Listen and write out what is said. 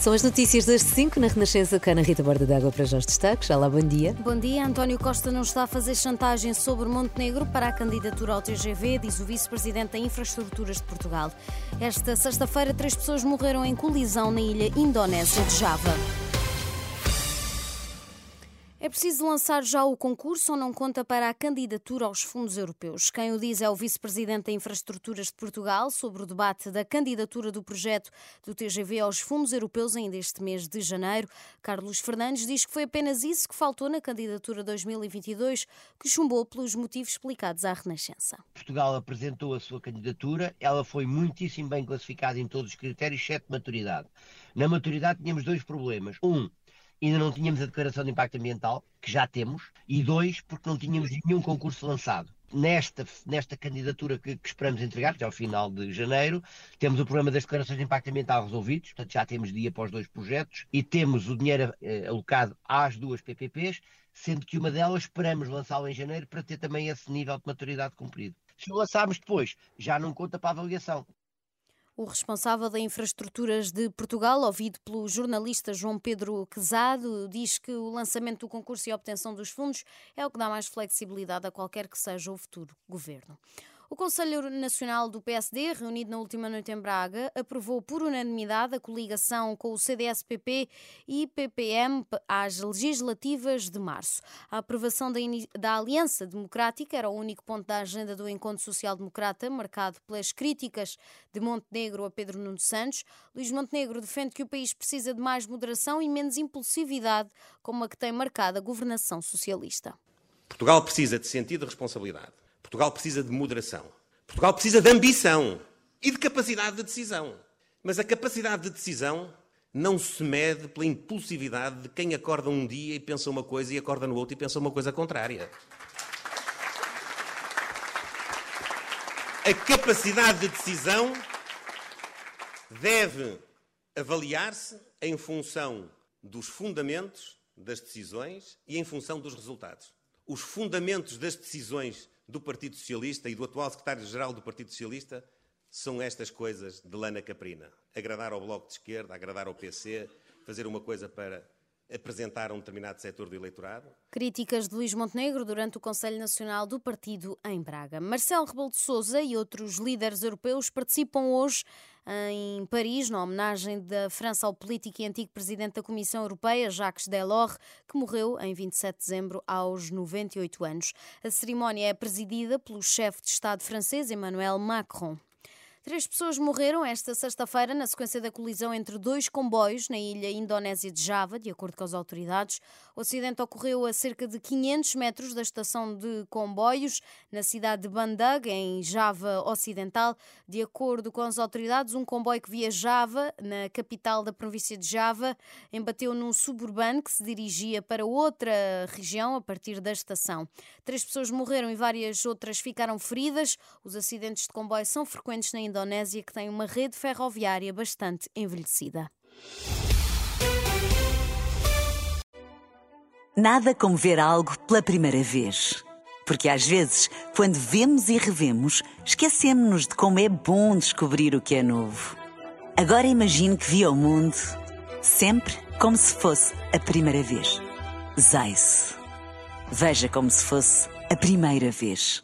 São as notícias das 5 na Renascença Cana Rita Borda d'Água para os destaques. Olá, bom dia. Bom dia. António Costa não está a fazer chantagem sobre Montenegro para a candidatura ao TGV, diz o vice-presidente da Infraestruturas de Portugal. Esta sexta-feira, três pessoas morreram em colisão na ilha indonésia de Java. É preciso lançar já o concurso ou não conta para a candidatura aos fundos europeus? Quem o diz é o vice-presidente da Infraestruturas de Portugal sobre o debate da candidatura do projeto do TGV aos fundos europeus ainda este mês de janeiro. Carlos Fernandes diz que foi apenas isso que faltou na candidatura 2022, que chumbou pelos motivos explicados à Renascença. Portugal apresentou a sua candidatura, ela foi muitíssimo bem classificada em todos os critérios, exceto maturidade. Na maturidade tínhamos dois problemas. Um, ainda não tínhamos a declaração de impacto ambiental, que já temos, e dois, porque não tínhamos nenhum concurso lançado. Nesta, nesta candidatura que, que esperamos entregar, é ao final de janeiro, temos o problema das declarações de impacto ambiental resolvidos, portanto já temos dia para os dois projetos, e temos o dinheiro eh, alocado às duas PPPs, sendo que uma delas esperamos lançá-la em janeiro para ter também esse nível de maturidade cumprido. Se o lançarmos depois, já não conta para a avaliação. O responsável da Infraestruturas de Portugal, ouvido pelo jornalista João Pedro Quezado, diz que o lançamento do concurso e a obtenção dos fundos é o que dá mais flexibilidade a qualquer que seja o futuro governo. O Conselho Nacional do PSD, reunido na última noite em Braga, aprovou por unanimidade a coligação com o CDS-PP e PPM às legislativas de março. A aprovação da, da Aliança Democrática era o único ponto da agenda do Encontro Social Democrata, marcado pelas críticas de Montenegro a Pedro Nuno Santos. Luís Montenegro defende que o país precisa de mais moderação e menos impulsividade, como a que tem marcado a governação socialista. Portugal precisa de sentido de responsabilidade Portugal precisa de moderação. Portugal precisa de ambição e de capacidade de decisão. Mas a capacidade de decisão não se mede pela impulsividade de quem acorda um dia e pensa uma coisa e acorda no outro e pensa uma coisa contrária. A capacidade de decisão deve avaliar-se em função dos fundamentos das decisões e em função dos resultados. Os fundamentos das decisões do Partido Socialista e do atual secretário-geral do Partido Socialista são estas coisas de lana caprina. Agradar ao Bloco de Esquerda, agradar ao PC, fazer uma coisa para apresentar um determinado setor do eleitorado. Críticas de Luís Montenegro durante o Conselho Nacional do Partido em Braga. Marcelo Rebelo de Sousa e outros líderes europeus participam hoje em Paris, na homenagem da França ao político e antigo presidente da Comissão Europeia, Jacques Delors, que morreu em 27 de dezembro aos 98 anos. A cerimónia é presidida pelo chefe de Estado francês, Emmanuel Macron. Três pessoas morreram esta sexta-feira na sequência da colisão entre dois comboios na ilha indonésia de Java, de acordo com as autoridades. O acidente ocorreu a cerca de 500 metros da estação de comboios, na cidade de Bandag, em Java Ocidental. De acordo com as autoridades, um comboio que viajava na capital da província de Java embateu num suburbano que se dirigia para outra região a partir da estação. Três pessoas morreram e várias outras ficaram feridas. Os acidentes de comboio são frequentes na Indonésia, que tem uma rede ferroviária bastante envelhecida. Nada como ver algo pela primeira vez. Porque às vezes, quando vemos e revemos, esquecemos-nos de como é bom descobrir o que é novo. Agora imagine que viu o mundo sempre como se fosse a primeira vez. Zais. Veja como se fosse a primeira vez.